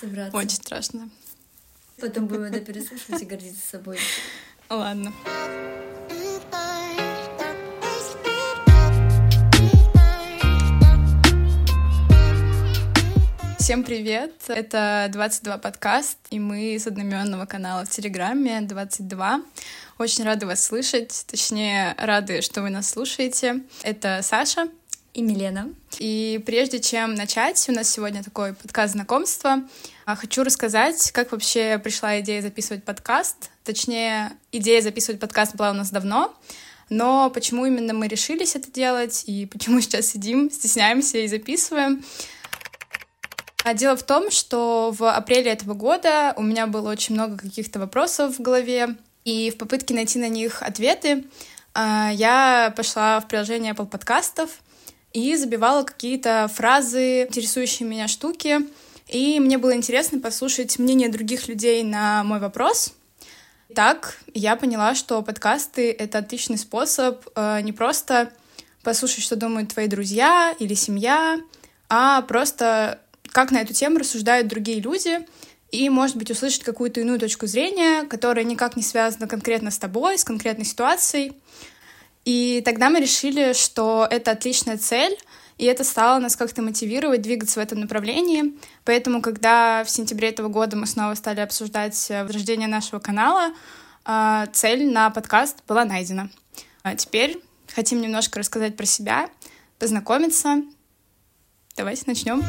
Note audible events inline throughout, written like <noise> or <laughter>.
собраться. Очень страшно. Потом будем это переслушивать и гордиться собой. Ладно. Всем привет! Это 22 подкаст, и мы с одноименного канала в Телеграме 22. Очень рады вас слышать, точнее, рады, что вы нас слушаете. Это Саша и Милена. И прежде чем начать, у нас сегодня такой подкаст знакомства. А, хочу рассказать, как вообще пришла идея записывать подкаст. Точнее, идея записывать подкаст была у нас давно, но почему именно мы решились это делать и почему <laughs> сейчас сидим, стесняемся и записываем, а дело в том, что в апреле этого года у меня было очень много каких-то вопросов в голове, и в попытке найти на них ответы а, я пошла в приложение Apple подкастов и забивала какие-то фразы, интересующие меня штуки, и мне было интересно послушать мнение других людей на мой вопрос. Так я поняла, что подкасты — это отличный способ э, не просто послушать, что думают твои друзья или семья, а просто как на эту тему рассуждают другие люди, и, может быть, услышать какую-то иную точку зрения, которая никак не связана конкретно с тобой, с конкретной ситуацией. И тогда мы решили, что это отличная цель, и это стало нас как-то мотивировать двигаться в этом направлении. Поэтому, когда в сентябре этого года мы снова стали обсуждать э, возрождение нашего канала, э, цель на подкаст была найдена. А теперь хотим немножко рассказать про себя, познакомиться. Давайте начнем.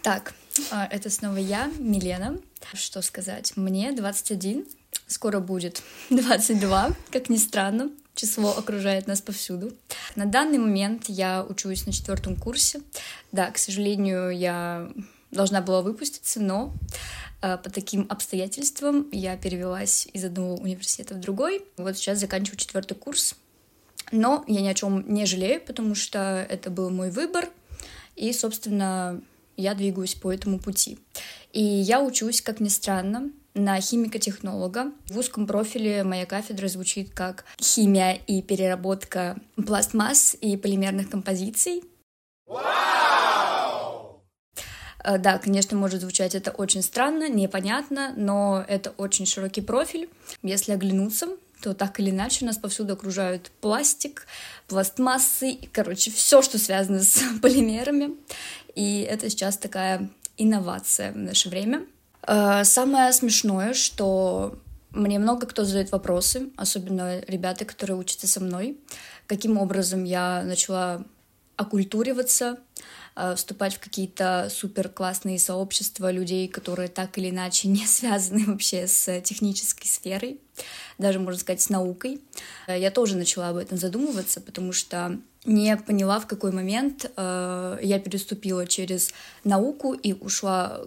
Так, а, это снова я, Милена. Что сказать? Мне 21, скоро будет <laughs> 22, как ни странно. Число окружает нас повсюду. На данный момент я учусь на четвертом курсе. Да, к сожалению, я должна была выпуститься, но э, по таким обстоятельствам я перевелась из одного университета в другой. Вот сейчас заканчиваю четвертый курс. Но я ни о чем не жалею, потому что это был мой выбор. И, собственно, я двигаюсь по этому пути. И я учусь, как ни странно, на химико-технолога. В узком профиле моя кафедра звучит как химия и переработка пластмасс и полимерных композиций. Э, да, конечно, может звучать это очень странно, непонятно, но это очень широкий профиль. Если оглянуться, то так или иначе нас повсюду окружают пластик, пластмассы, короче, все, что связано с <laughs> полимерами. И это сейчас такая инновация в наше время. Э, самое смешное, что мне много кто задает вопросы, особенно ребята, которые учатся со мной, каким образом я начала оккультуриваться, э, вступать в какие-то супер классные сообщества людей, которые так или иначе не <laughs> связаны вообще с технической сферой, даже, можно сказать, с наукой. Э, я тоже начала об этом задумываться, потому что не поняла, в какой момент я переступила через науку и ушла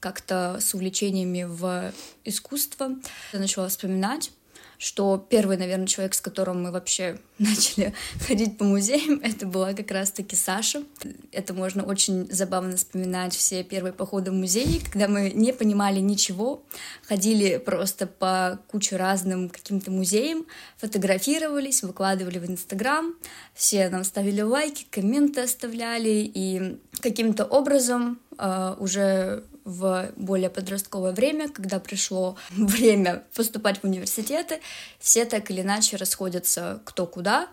как-то с увлечениями в искусство. Я начала вспоминать, что первый, наверное, человек, с которым мы вообще <laughs> начали ходить по музеям, <laughs> это была как раз-таки Саша. Это можно очень забавно вспоминать все первые походы в музей, когда мы не понимали ничего, ходили просто по куче разным каким-то музеям, фотографировались, выкладывали в Инстаграм, все нам ставили лайки, комменты оставляли, и каким-то образом uh, уже в более подростковое время, когда пришло <laughs> время поступать в университеты, все так или иначе расходятся кто куда.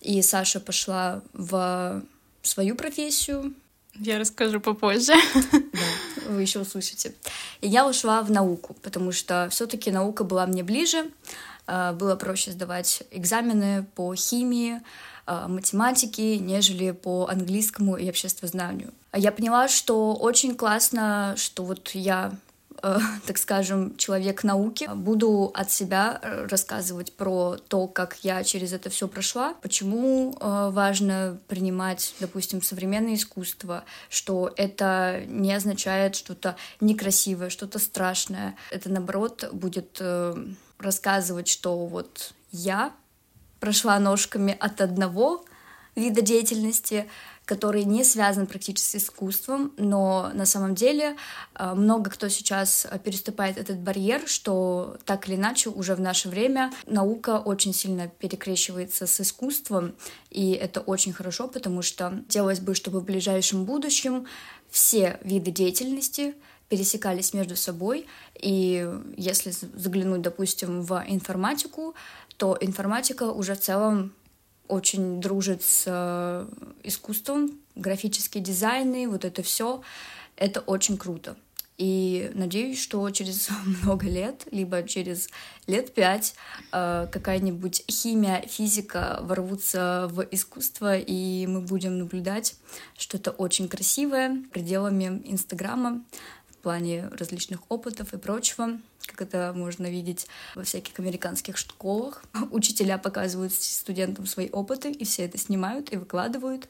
И Саша пошла в свою профессию. Я расскажу попозже. <laughs> Да, вы еще услышите. И я ушла в науку, потому что все-таки наука была мне ближе. А, было проще сдавать экзамены по химии, а, математике, нежели по английскому и обществознанию. Я поняла, что очень классно, что вот я э, <laughs> так скажем, человек науки, буду от себя э, рассказывать про то, как я через это все прошла, почему э, важно принимать, допустим, современное искусство, что это не означает что-то некрасивое, что-то страшное. Это, наоборот, будет рассказывать, что вот я прошла ножками от одного вида деятельности который не связан практически с искусством, но на самом деле э, много кто сейчас переступает этот барьер, что так или иначе уже в наше время наука очень сильно перекрещивается с искусством, и это очень хорошо, потому что хотелось бы, чтобы в ближайшем будущем все виды деятельности пересекались между собой, и если заглянуть, допустим, в информатику, то информатика уже в целом очень дружит с э, искусством, графические дизайны, вот это все, это очень круто. И надеюсь, что через <laughs> много лет, либо через лет пять, э, какая-нибудь химия, физика ворвутся в искусство, и мы будем наблюдать что-то очень красивое пределами Инстаграма плане различных опытов и прочего как это можно видеть во всяких американских школах. <laughs> Учителя показывают студентам свои опыты, и все это снимают и выкладывают.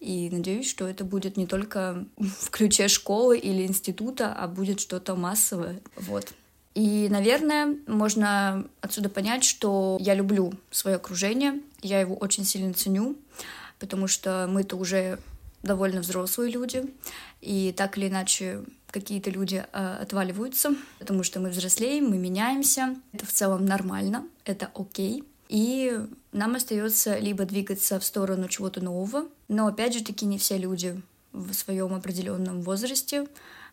И надеюсь, что это будет не только <laughs> в ключе школы или института, а будет что-то массовое. Вот. И, наверное, можно отсюда понять, что я люблю свое окружение, я его очень сильно ценю, потому что мы-то уже довольно взрослые люди, и так или иначе какие-то люди э, отваливаются, потому что мы взрослеем, мы меняемся. Это в целом нормально, это окей. И нам остается либо двигаться в сторону чего-то нового, но опять же таки не все люди в своем определенном возрасте,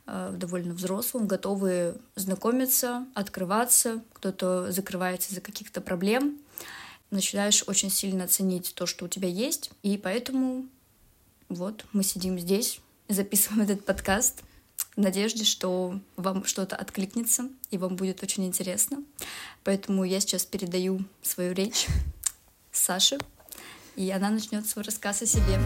э, довольно взрослым, готовы знакомиться, открываться, кто-то закрывается из-за каких-то проблем, начинаешь очень сильно ценить то, что у тебя есть, и поэтому вот мы сидим здесь, <laughs> записываем этот подкаст, в надежде, что вам что-то откликнется и вам будет очень интересно. Поэтому я сейчас передаю свою речь <laughs> Саше, и она начнет свой рассказ о себе.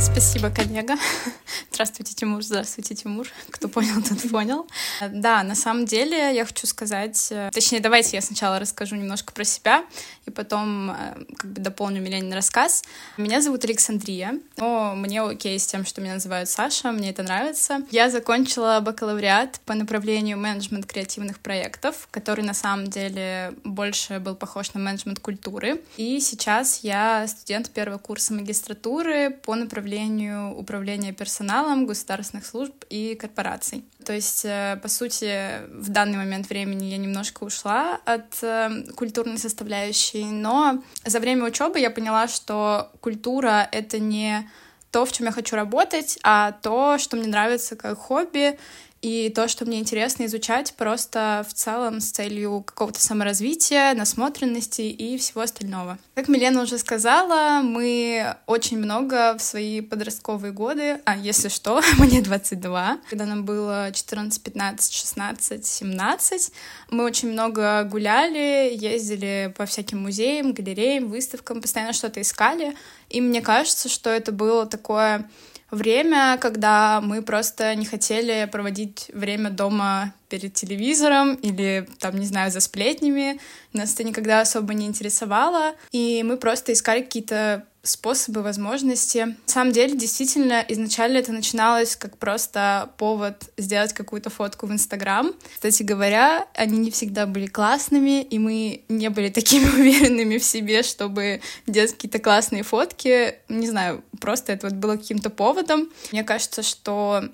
Спасибо, коллега. <laughs> Здравствуйте, Тимур. Здравствуйте, Тимур. <laughs> Кто понял, тот понял. Да, на самом деле я хочу сказать... Э, точнее, давайте я сначала расскажу немножко про себя, и потом э, как бы дополню Миленин рассказ. Меня зовут Александрия, но мне окей с тем, что меня называют Саша, мне это нравится. Я закончила бакалавриат по направлению менеджмент креативных проектов, который на самом деле больше был похож на менеджмент культуры. И сейчас я студент первого курса магистратуры по направлению управления персоналом персоналом государственных служб и корпораций. То есть, э, по сути, в данный момент времени я немножко ушла от э, культурной составляющей, но за время учебы я поняла, что культура — это не то, в чем я хочу работать, а то, что мне нравится как хобби, и то, что мне интересно изучать просто в целом с целью какого-то саморазвития, насмотренности и всего остального. Как Милена уже сказала, мы очень много в свои подростковые годы, а если что, <laughs> мне 22, когда нам было 14, 15, 16, 17, мы очень много гуляли, ездили по всяким музеям, галереям, выставкам, постоянно что-то искали, и мне кажется, что это было такое время, когда мы просто не хотели проводить время дома перед телевизором или, там, не знаю, за сплетнями. Нас это никогда особо не интересовало, и мы просто искали какие-то способы, возможности. На самом деле, действительно, изначально это начиналось как просто повод сделать какую-то фотку в Инстаграм. Кстати говоря, они не всегда были классными, и мы не были такими <laughs> уверенными в себе, чтобы делать какие-то классные фотки. Не знаю, просто это вот было каким-то поводом. Мне кажется, что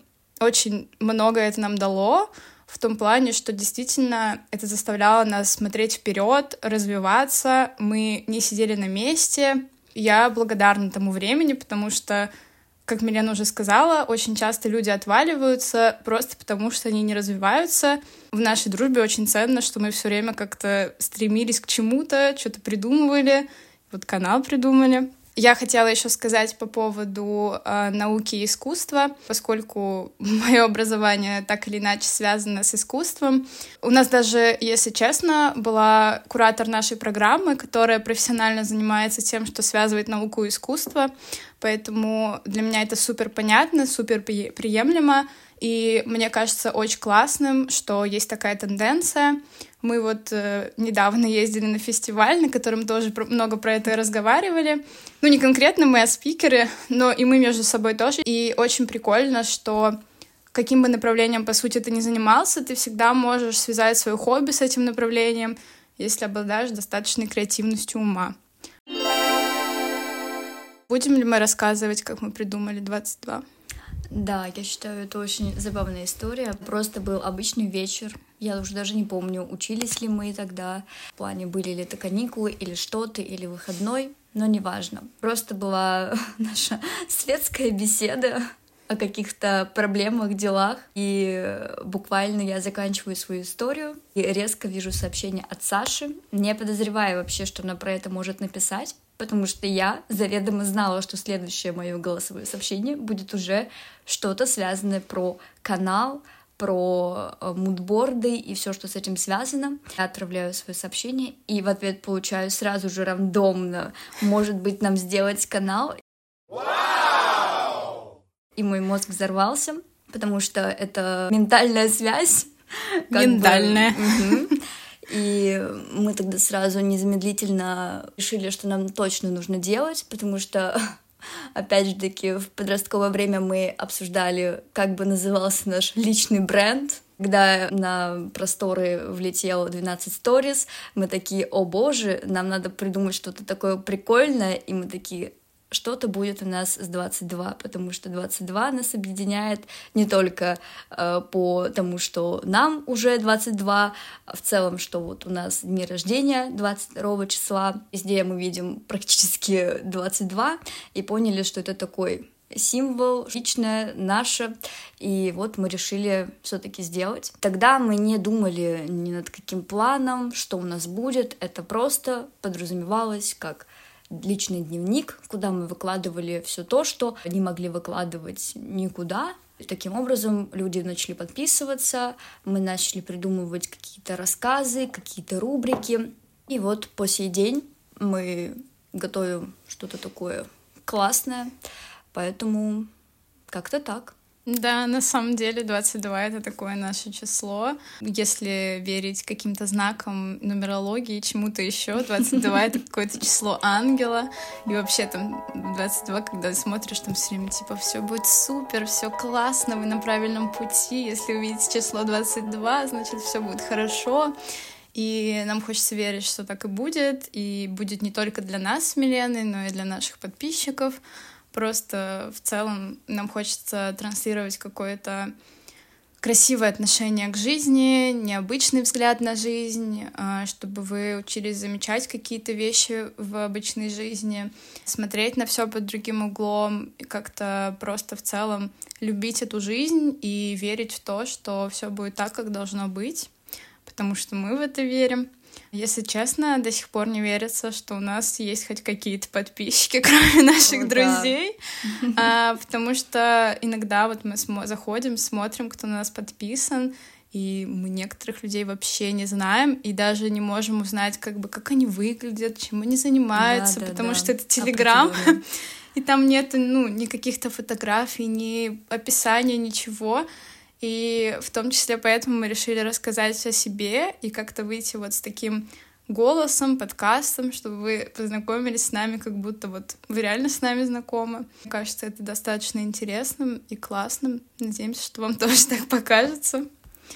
очень много это нам дало, в том плане, что действительно это заставляло нас смотреть вперед, развиваться. Мы не сидели на месте, я благодарна тому времени, потому что, как Милена уже сказала, очень часто люди отваливаются просто потому, что они не развиваются. В нашей дружбе очень ценно, что мы все время как-то стремились к чему-то, что-то придумывали, вот канал придумали. Я хотела еще сказать по поводу э, науки и искусства, поскольку <laughs> мое образование так или иначе связано с искусством. У нас даже, если честно, была куратор нашей программы, которая профессионально занимается тем, что связывает науку и искусство. Поэтому для меня это супер понятно, супер приемлемо. И мне кажется очень классным, что есть такая тенденция. Мы вот э, недавно ездили на фестиваль, на котором тоже про, много про это разговаривали. Ну, не конкретно мы, а спикеры, но и мы между собой тоже. И очень прикольно, что каким бы направлением, по сути, ты ни занимался, ты всегда можешь связать свое хобби с этим направлением, если обладаешь достаточной креативностью ума. Будем ли мы рассказывать, как мы придумали 22? Да, я считаю, это очень забавная история. Просто был обычный вечер. Я уже даже не помню, учились ли мы тогда, в плане были ли это каникулы или что-то, или выходной, но неважно. Просто была <laughs> наша светская беседа о каких-то проблемах, делах. И буквально я заканчиваю свою историю и резко вижу сообщение от Саши, не подозревая вообще, что она про это может написать потому что я заведомо знала, что следующее мое голосовое сообщение будет уже что-то связанное про канал, про э, мудборды и все, что с этим связано. Я отправляю свое сообщение и в ответ получаю сразу же рандомно, может быть, нам сделать канал. И мой мозг взорвался, потому что это ментальная связь. Ментальная. Бы, угу. И мы тогда сразу незамедлительно решили, что нам точно нужно делать, потому что <laughs> опять же таки в подростковое время мы обсуждали, как бы назывался наш личный бренд. Когда на просторы влетел 12 stories, мы такие, о боже, нам надо придумать что-то такое прикольное, и мы такие, что-то будет у нас с 22, потому что 22 нас объединяет не только э, по тому, что нам уже 22, а в целом, что вот у нас дни рождения 22 числа, везде мы видим практически 22, и поняли, что это такой символ, личное, наше, и вот мы решили все-таки сделать. Тогда мы не думали ни над каким планом, что у нас будет, это просто подразумевалось как личный дневник, куда мы выкладывали все то, что не могли выкладывать никуда. Таким образом люди начали подписываться, мы начали придумывать какие-то рассказы, какие-то рубрики. И вот по сей день мы готовим что-то такое классное, поэтому как-то так. Да, на самом деле 22 — это такое наше число. Если верить каким-то знакам нумерологии, чему-то еще, 22 — это какое-то число ангела. И вообще там 22, когда смотришь, там все время типа все будет супер, все классно, вы на правильном пути. Если увидите число 22, значит все будет хорошо. И нам хочется верить, что так и будет, и будет не только для нас с Миленой, но и для наших подписчиков. Просто в целом нам хочется транслировать какое-то красивое отношение к жизни, необычный взгляд на жизнь, а, чтобы вы учились замечать какие-то вещи в обычной жизни, смотреть на все под другим углом как-то просто в целом любить эту жизнь и верить в то, что все будет так, как должно быть, потому что мы в это верим. Если честно, до сих пор не верится, что у нас есть хоть какие-то подписчики, <laughs> кроме наших О, друзей. Да. <laughs> А, потому что иногда вот мы смо- заходим, смотрим, кто на нас подписан, и мы некоторых людей вообще не знаем и даже не можем узнать, как бы, как они выглядят, чем они занимаются, да, да, потому да. что это Телеграм, <laughs> и там нет, ну, ни каких-то фотографий, ни описания, ничего. И в том числе поэтому мы решили рассказать о себе и как-то выйти вот с таким голосом, подкастом, чтобы вы познакомились с нами, как будто вот вы реально с нами знакомы. Мне кажется, это достаточно интересным и классным. Надеемся, что вам <laughs> тоже так покажется.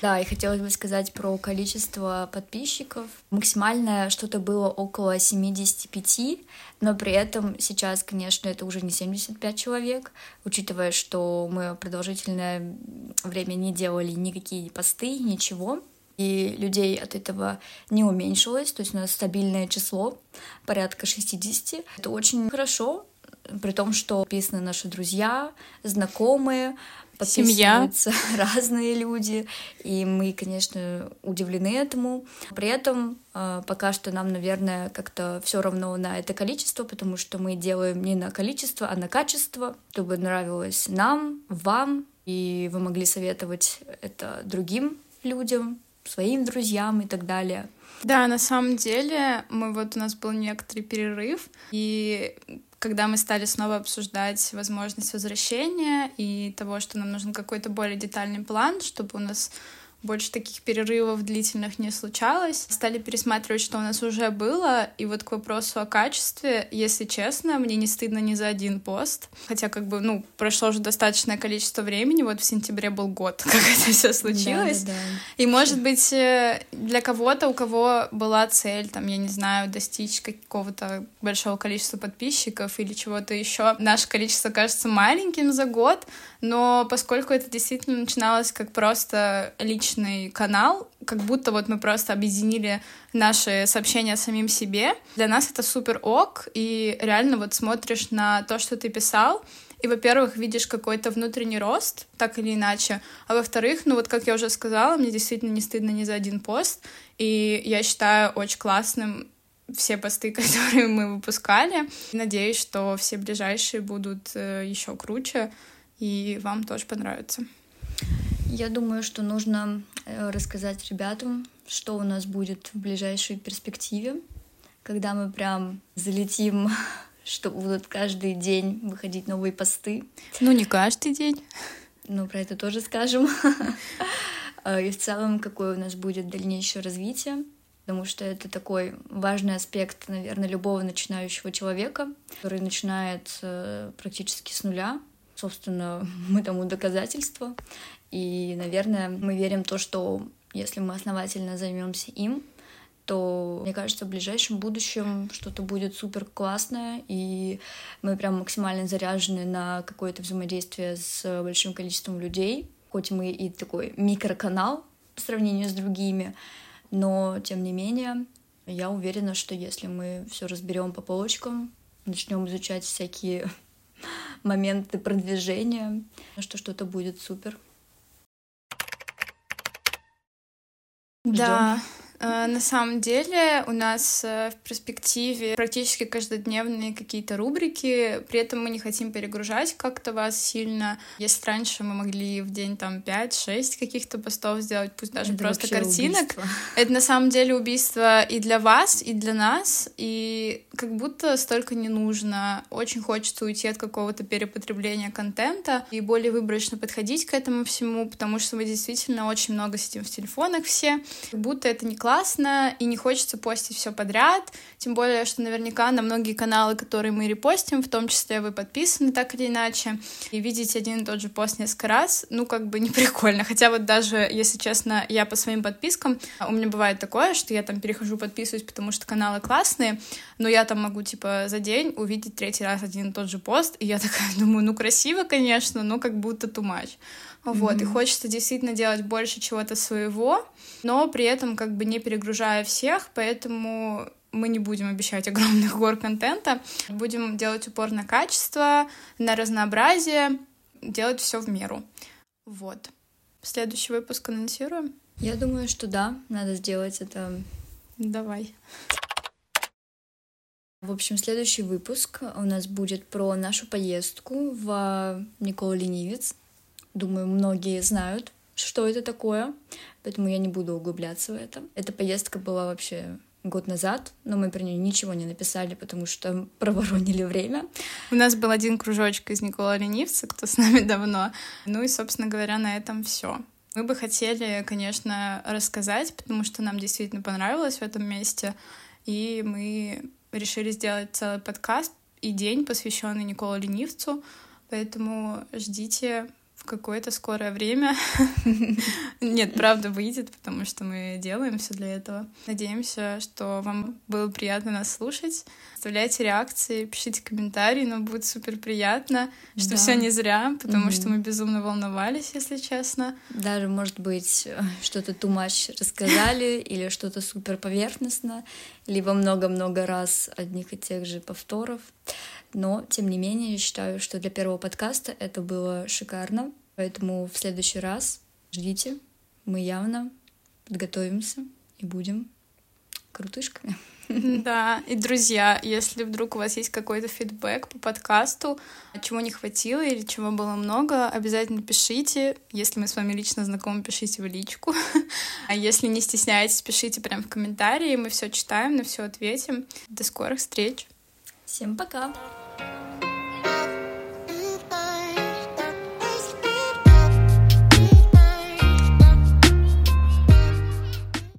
Да, и хотелось бы сказать про количество подписчиков. Максимальное что-то было около 75, но при этом сейчас, конечно, это уже не 75 человек, учитывая, что мы продолжительное время не делали никакие посты, ничего и людей от этого не уменьшилось, то есть у нас стабильное число, порядка 60. Это очень хорошо, при том, что написаны наши друзья, знакомые, подписываются Семья. <laughs> разные люди, и мы, конечно, удивлены этому. При этом э, пока что нам, наверное, как-то все равно на это количество, потому что мы делаем не на количество, а на качество, чтобы нравилось нам, вам, и вы могли советовать это другим людям, своим друзьям и так далее. Да, на самом деле, мы вот у нас был некоторый перерыв, и когда мы стали снова обсуждать возможность возвращения и того, что нам нужен какой-то более детальный план, чтобы у нас больше таких перерывов длительных не случалось. Стали пересматривать, что у нас уже было, и вот к вопросу о качестве, если честно, мне не стыдно ни за один пост, хотя как бы, ну, прошло уже достаточное количество времени, вот в сентябре был год, <laughs> как это все случилось. Да, да, да. И, может быть, э, для кого-то, у кого была цель, там, я не знаю, достичь какого-то большого количества подписчиков или чего-то еще, наше количество кажется маленьким за год, но поскольку это действительно начиналось как просто личный канал, как будто вот мы просто объединили наши сообщения самим себе, для нас это супер ок, и реально вот смотришь на то, что ты писал, и, во-первых, видишь какой-то внутренний рост, так или иначе, а во-вторых, ну вот, как я уже сказала, мне действительно не стыдно ни за один пост, и я считаю очень классным все посты, <laughs> которые мы выпускали. Надеюсь, что все ближайшие будут э, еще круче и вам тоже понравится. Я думаю, что нужно э, рассказать ребятам, что у нас будет в ближайшей перспективе, когда мы прям залетим, <laughs> что будут каждый день выходить новые посты. Ну, не каждый день. Ну, про это тоже скажем. <laughs> Э, и в целом, какое у нас будет дальнейшее развитие, потому что это такой важный аспект, наверное, любого начинающего человека, который начинает э, практически с нуля, собственно, <laughs> мы тому доказательство. И, наверное, мы верим в то, что если мы основательно займемся им, то, мне кажется, в ближайшем будущем что-то будет супер классное, и мы прям максимально заряжены на какое-то взаимодействие с большим количеством людей. Хоть мы и такой микроканал по сравнению с другими, но тем не менее, я уверена, что если мы все разберем по полочкам, начнем изучать всякие моменты продвижения, что что-то будет супер. Да, Э, на самом деле у нас э, в перспективе практически каждодневные какие-то рубрики, при этом мы не хотим перегружать как-то вас сильно. Если раньше мы могли в день там 5-6 каких-то постов сделать, пусть даже это просто картинок, убийство. <laughs> это на самом деле убийство и для вас, и для нас, и как будто столько не нужно. Очень хочется уйти от какого-то перепотребления контента и более выборочно подходить к этому всему, потому что мы действительно очень много сидим в телефонах все, как будто это не классно классно, и не хочется постить все подряд, тем более, что наверняка на многие каналы, которые мы репостим, в том числе вы подписаны так или иначе, и видеть один и тот же пост несколько раз, ну, как бы <laughs> не прикольно. Хотя вот даже, если честно, я по своим подпискам, у меня бывает такое, что я там перехожу, подписываюсь, потому что каналы классные, но я там могу, типа, за день увидеть третий раз один и тот же пост, и я <laughs> такая думаю, ну, красиво, конечно, но как будто too much. Вот, mm-hmm. и хочется действительно делать больше чего-то своего, но при этом как бы не перегружая всех, поэтому мы не будем обещать <laughs> огромных гор контента, будем делать упор на качество, на разнообразие, делать все в меру. Вот. Следующий выпуск анонсируем? Я думаю, что да, надо сделать это. Давай. В общем, следующий выпуск у нас будет про нашу поездку в Никола Ленивец. Думаю, многие знают, что это такое, поэтому я не буду углубляться в это. Эта поездка была вообще год назад, но мы про нее ничего не написали, потому что <laughs> проворонили время. У нас был один кружочек из Никола Ленивца, кто с нами <laughs> давно. Ну и, собственно говоря, на этом все. Мы бы хотели, конечно, рассказать, потому что нам действительно понравилось в этом месте, и мы решили сделать целый подкаст и день, посвященный Николу Ленивцу, поэтому ждите какое-то скорое время. <laughs> Нет, правда, выйдет, потому что мы делаем все для этого. Надеемся, что вам было приятно нас слушать. Оставляйте реакции, пишите комментарии, но будет супер приятно, что да. все не зря, потому угу. что мы безумно волновались, если честно. Даже, может быть, что-то too much рассказали <laughs> или что-то супер поверхностно, либо много-много раз одних и тех же повторов. Но, тем не менее, я считаю, что для первого подкаста это было шикарно. Поэтому в следующий раз ждите. Мы явно подготовимся и будем крутышками. <laughs> Да, и, друзья, если вдруг у вас есть какой-то фидбэк по подкасту, чего не хватило или чего было много, обязательно пишите. Если мы с вами лично знакомы, пишите в личку. <laughs> А если не стесняетесь, пишите прямо в комментарии. Мы все читаем, на все ответим. До скорых встреч. Всем пока!